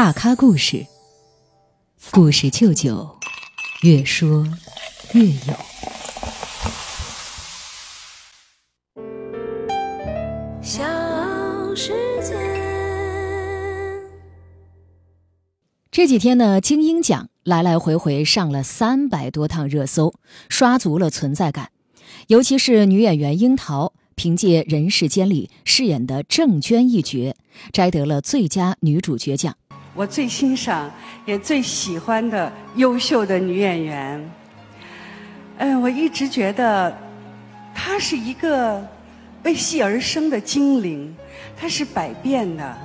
大咖故事，故事舅舅，越说越有。小世界。这几天呢，金鹰奖来来回回上了三百多趟热搜，刷足了存在感。尤其是女演员樱桃，凭借《人世间》里饰演的郑娟一角，摘得了最佳女主角奖。我最欣赏也最喜欢的优秀的女演员，嗯，我一直觉得她是一个为戏而生的精灵，她是百变的，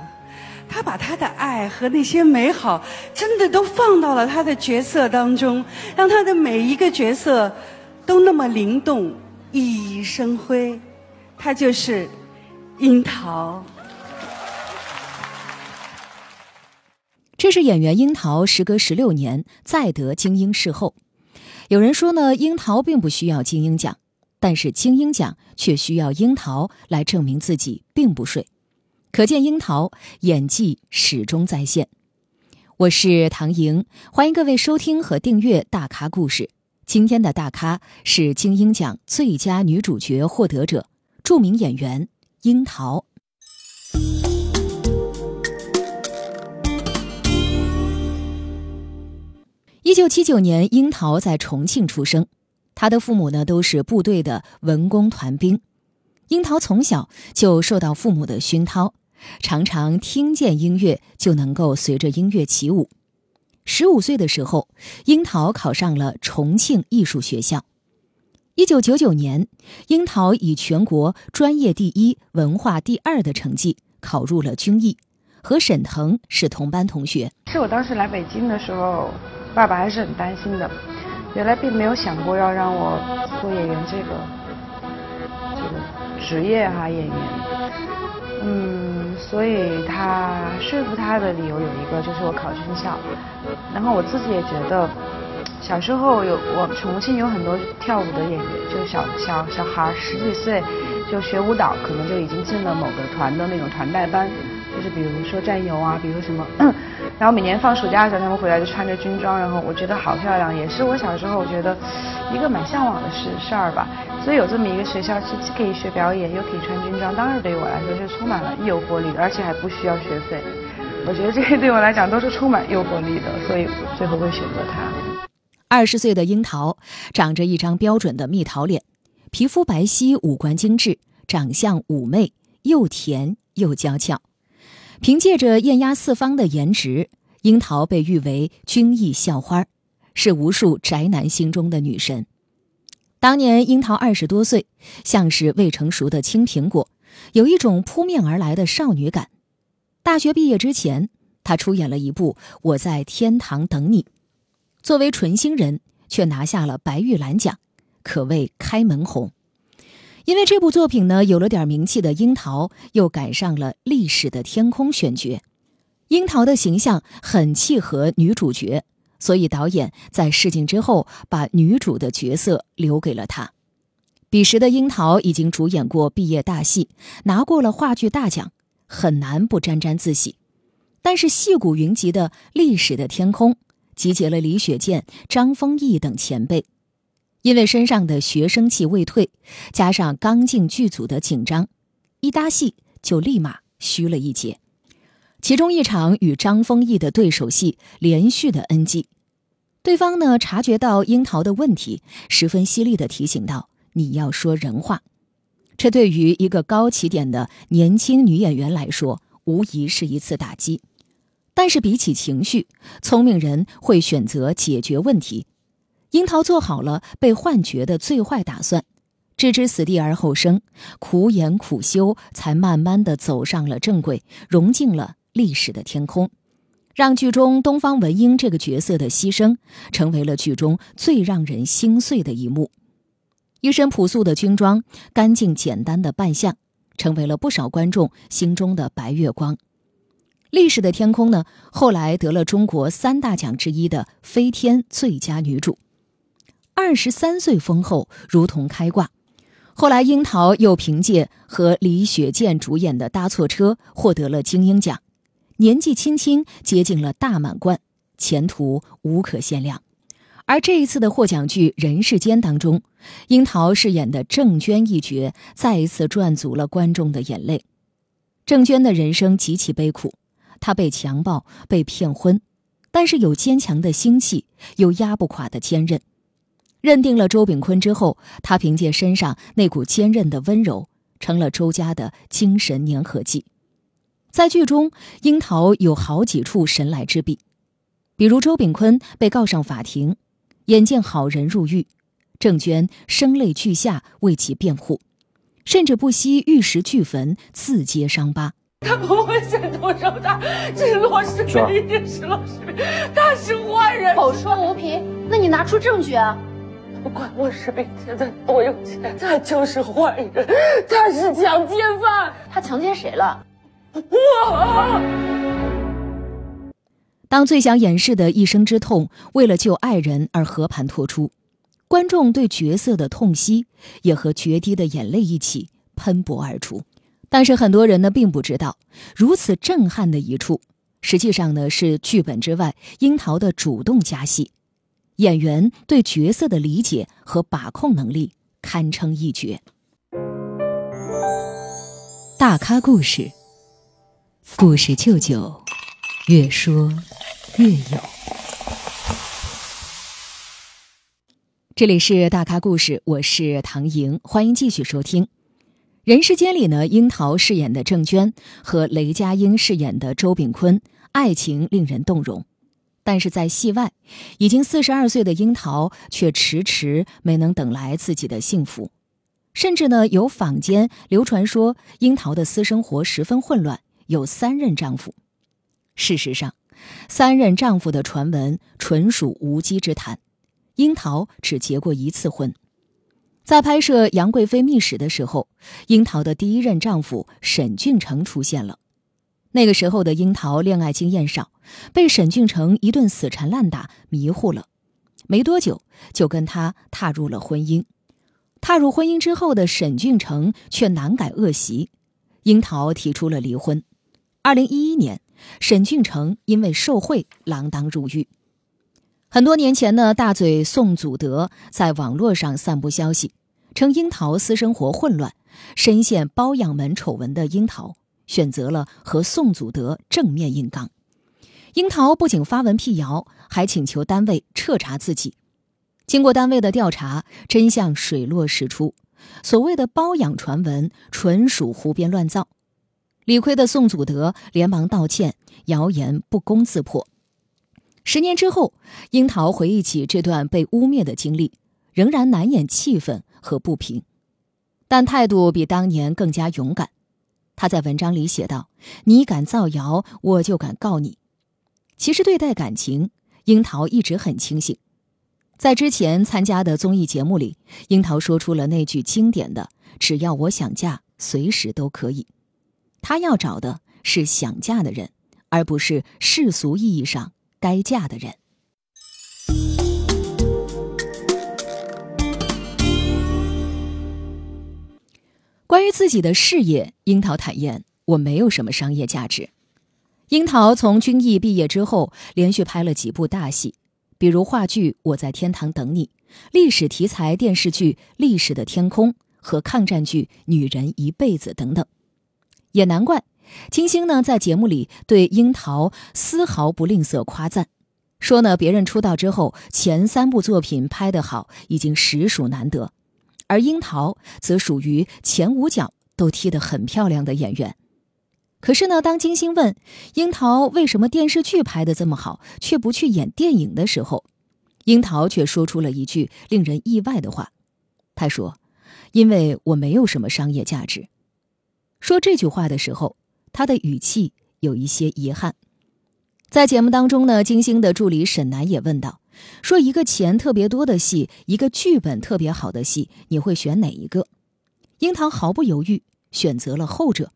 她把她的爱和那些美好，真的都放到了她的角色当中，让她的每一个角色都那么灵动、熠熠生辉。她就是樱桃。这是演员樱桃时隔十六年再得精英视后。有人说呢，樱桃并不需要精英奖，但是精英奖却需要樱桃来证明自己并不睡。可见樱桃演技始终在线。我是唐莹，欢迎各位收听和订阅《大咖故事》。今天的大咖是精英奖最佳女主角获得者，著名演员樱桃。一九七九年，樱桃在重庆出生，他的父母呢都是部队的文工团兵。樱桃从小就受到父母的熏陶，常常听见音乐就能够随着音乐起舞。十五岁的时候，樱桃考上了重庆艺术学校。一九九九年，樱桃以全国专业第一、文化第二的成绩考入了军艺，和沈腾是同班同学。是我当时来北京的时候。爸爸还是很担心的，原来并没有想过要让我做演员这个这个职业哈演员，嗯，所以他说服他的理由有一个就是我考军校，然后我自己也觉得，小时候有我重庆有很多跳舞的演员，就小小小孩十几岁就学舞蹈，可能就已经进了某个团的那种团带班，就是比如说战友啊，比如什么。然后每年放暑假的时候，他们回来就穿着军装，然后我觉得好漂亮，也是我小时候我觉得一个蛮向往的事事儿吧。所以有这么一个学校，既可以学表演，又可以穿军装，当然对于我来说是充满了诱惑力，而且还不需要学费。我觉得这些对我来讲都是充满诱惑力的，所以最后会选择它。二十岁的樱桃，长着一张标准的蜜桃脸，皮肤白皙，五官精致，长相妩媚，又甜又娇俏。凭借着艳压四方的颜值，樱桃被誉为军艺校花，是无数宅男心中的女神。当年樱桃二十多岁，像是未成熟的青苹果，有一种扑面而来的少女感。大学毕业之前，她出演了一部《我在天堂等你》，作为纯新人，却拿下了白玉兰奖，可谓开门红。因为这部作品呢，有了点名气的樱桃又赶上了历史的天空选角，樱桃的形象很契合女主角，所以导演在试镜之后把女主的角色留给了她。彼时的樱桃已经主演过毕业大戏，拿过了话剧大奖，很难不沾沾自喜。但是戏骨云集的历史的天空，集结了李雪健、张丰毅等前辈。因为身上的学生气未退，加上刚进剧组的紧张，一搭戏就立马虚了一截。其中一场与张丰毅的对手戏连续的 NG，对方呢察觉到樱桃的问题，十分犀利的提醒道：“你要说人话。”这对于一个高起点的年轻女演员来说，无疑是一次打击。但是比起情绪，聪明人会选择解决问题。樱桃做好了被换角的最坏打算，置之死地而后生，苦演苦修，才慢慢的走上了正轨，融进了历史的天空，让剧中东方文英这个角色的牺牲，成为了剧中最让人心碎的一幕。一身朴素的军装，干净简单的扮相，成为了不少观众心中的白月光。历史的天空呢，后来得了中国三大奖之一的飞天最佳女主。二十三岁封后，如同开挂。后来，樱桃又凭借和李雪健主演的《搭错车》获得了金鹰奖，年纪轻轻接近了大满贯，前途无可限量。而这一次的获奖剧《人世间》当中，樱桃饰演的郑娟一角再一次赚足了观众的眼泪。郑娟的人生极其悲苦，她被强暴，被骗婚，但是有坚强的心气，有压不垮的坚韧。认定了周炳坤之后，他凭借身上那股坚韧的温柔，成了周家的精神粘合剂。在剧中，樱桃有好几处神来之笔，比如周炳坤被告上法庭，眼见好人入狱，郑娟声泪俱下为其辩护，甚至不惜玉石俱焚，自揭伤疤。他不会先动手的，这是罗世民，一定是罗世民，他是坏人。口说无凭，那你拿出证据啊！不管罗世民现在多有钱，他就是坏人，他是强奸犯。他强奸谁了？我当最想掩饰的一生之痛，为了救爱人而和盘托出，观众对角色的痛惜也和决堤的眼泪一起喷薄而出。但是很多人呢并不知道，如此震撼的一处，实际上呢是剧本之外樱桃的主动加戏，演员对角色的理解和把控能力堪称一绝。大咖故事。故事舅舅，越说越有。这里是大咖故事，我是唐莹，欢迎继续收听。人世间里呢，樱桃饰演的郑娟和雷佳音饰演的周炳坤，爱情令人动容。但是在戏外，已经四十二岁的樱桃却迟迟没能等来自己的幸福，甚至呢，有坊间流传说樱桃的私生活十分混乱。有三任丈夫，事实上，三任丈夫的传闻纯属无稽之谈。樱桃只结过一次婚，在拍摄《杨贵妃秘史》的时候，樱桃的第一任丈夫沈俊成出现了。那个时候的樱桃恋爱经验少，被沈俊成一顿死缠烂打迷糊了，没多久就跟他踏入了婚姻。踏入婚姻之后的沈俊成却难改恶习，樱桃提出了离婚。二零一一年，沈俊成因为受贿锒铛入狱。很多年前呢，大嘴宋祖德在网络上散布消息，称樱桃私生活混乱，深陷包养门丑闻的樱桃选择了和宋祖德正面硬刚。樱桃不仅发文辟谣，还请求单位彻查自己。经过单位的调查，真相水落石出，所谓的包养传闻纯属胡编乱造。理亏的宋祖德连忙道歉，谣言不攻自破。十年之后，樱桃回忆起这段被污蔑的经历，仍然难掩气愤和不平，但态度比当年更加勇敢。他在文章里写道：“你敢造谣，我就敢告你。”其实对待感情，樱桃一直很清醒。在之前参加的综艺节目里，樱桃说出了那句经典的：“只要我想嫁，随时都可以。”她要找的是想嫁的人，而不是世俗意义上该嫁的人。关于自己的事业，樱桃坦言：“我没有什么商业价值。”樱桃从军艺毕业之后，连续拍了几部大戏，比如话剧《我在天堂等你》，历史题材电视剧《历史的天空》和抗战剧《女人一辈子》等等。也难怪，金星呢在节目里对樱桃丝毫不吝啬夸赞，说呢别人出道之后前三部作品拍得好已经实属难得，而樱桃则属于前五角都踢得很漂亮的演员。可是呢，当金星问樱桃为什么电视剧拍得这么好，却不去演电影的时候，樱桃却说出了一句令人意外的话，他说：“因为我没有什么商业价值。”说这句话的时候，他的语气有一些遗憾。在节目当中呢，金星的助理沈楠也问道：“说一个钱特别多的戏，一个剧本特别好的戏，你会选哪一个？”樱桃毫不犹豫选择了后者。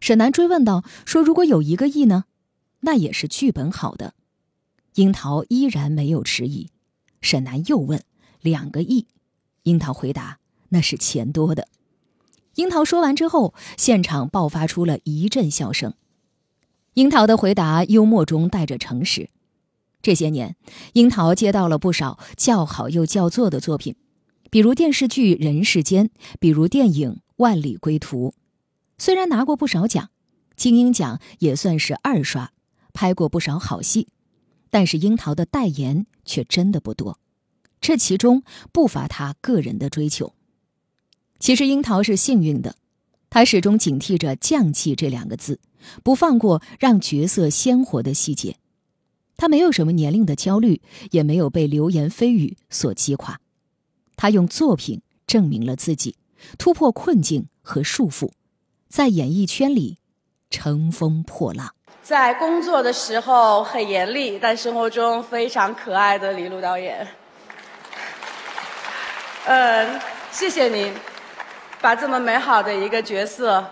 沈南追问道：“说如果有一个亿呢？那也是剧本好的。”樱桃依然没有迟疑。沈南又问：“两个亿？”樱桃回答：“那是钱多的。”樱桃说完之后，现场爆发出了一阵笑声。樱桃的回答幽默中带着诚实。这些年，樱桃接到了不少叫好又叫座的作品，比如电视剧《人世间》，比如电影《万里归途》。虽然拿过不少奖，金鹰奖也算是二刷，拍过不少好戏，但是樱桃的代言却真的不多。这其中不乏他个人的追求。其实樱桃是幸运的，他始终警惕着“匠气”这两个字，不放过让角色鲜活的细节。他没有什么年龄的焦虑，也没有被流言蜚语所击垮。他用作品证明了自己，突破困境和束缚，在演艺圈里乘风破浪。在工作的时候很严厉，但生活中非常可爱的李璐导演。嗯，谢谢您，把这么美好的一个角色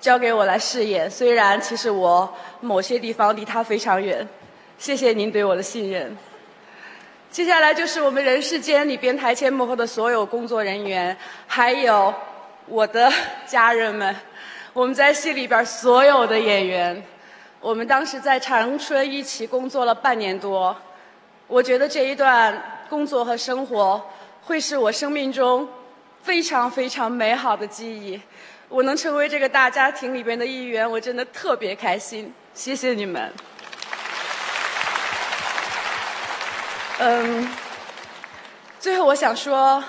交给我来饰演。虽然其实我某些地方离他非常远。谢谢您对我的信任。接下来就是我们人世间里边台前幕后的所有工作人员，还有我的家人们，我们在戏里边所有的演员，我们当时在长春一起工作了半年多。我觉得这一段工作和生活会是我生命中非常非常美好的记忆。我能成为这个大家庭里边的一员，我真的特别开心。谢谢你们。嗯，最后我想说，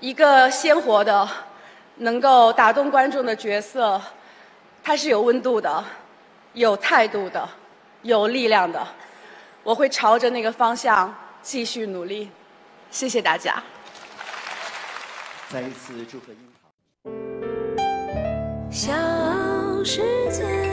一个鲜活的、能够打动观众的角色，它是有温度的、有态度的、有力量的。我会朝着那个方向继续努力。谢谢大家。再一次祝贺樱桃。小世界。